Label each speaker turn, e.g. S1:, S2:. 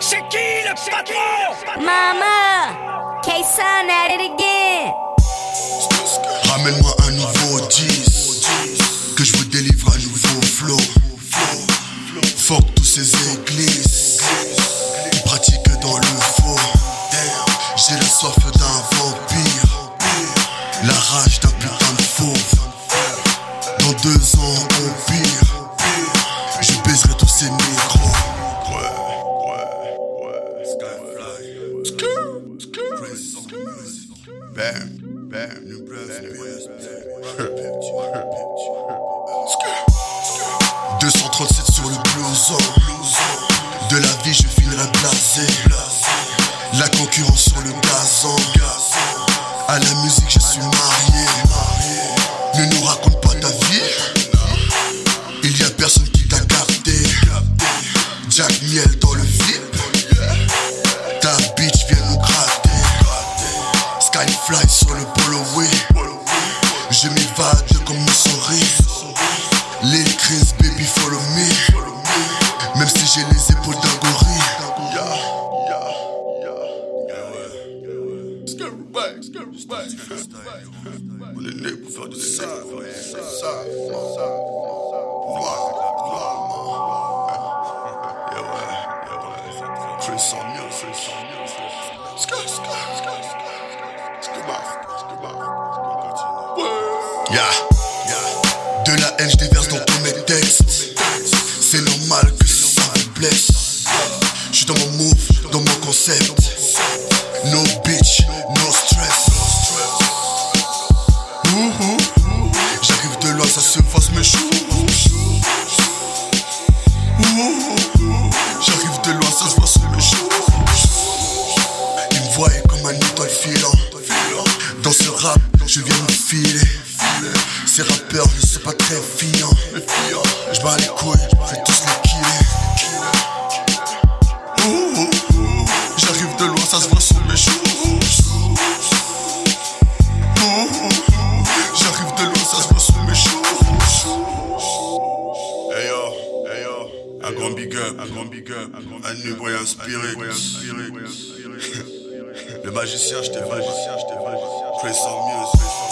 S1: C'est qui le patron
S2: Mama, K-Sun at it again.
S3: Ramène-moi un nouveau 10 Que je vous délivre un nouveau flow. Fuck tous ces églises Qui pratiquent dans le faux. J'ai la soif d'un vampire La rage d'un putain de fauve Dans deux ans au pire Je baiserai tous ces micros Bam, bam, New Brunswick. 237 sur le blouson. De la vie, je finirai blasé. La concurrence sur le gazon. À la musique, je suis marié. Skyfly sur le. Je m'évade comme une souris. Les Chris, baby, follow me. Même si j'ai les épaules d'un gorille. Yeah. De la haine, je déverse dans tous mes textes. C'est normal que ça me blesse. Je suis dans mon move, dans mon concept. No bitch, no rap, je viens me filer. Ces rappeurs ne sont pas très fiants. Je bats les couilles, je vais tous les killer. J'arrive de loin, ça se voit sur mes. Ouh, J'arrive de loin, ça se voit sur mes choux. Hey yo, hey yo, un grand big up, un grand big up, un nuboy inspiré. Le magicien, je t'ai Play some music.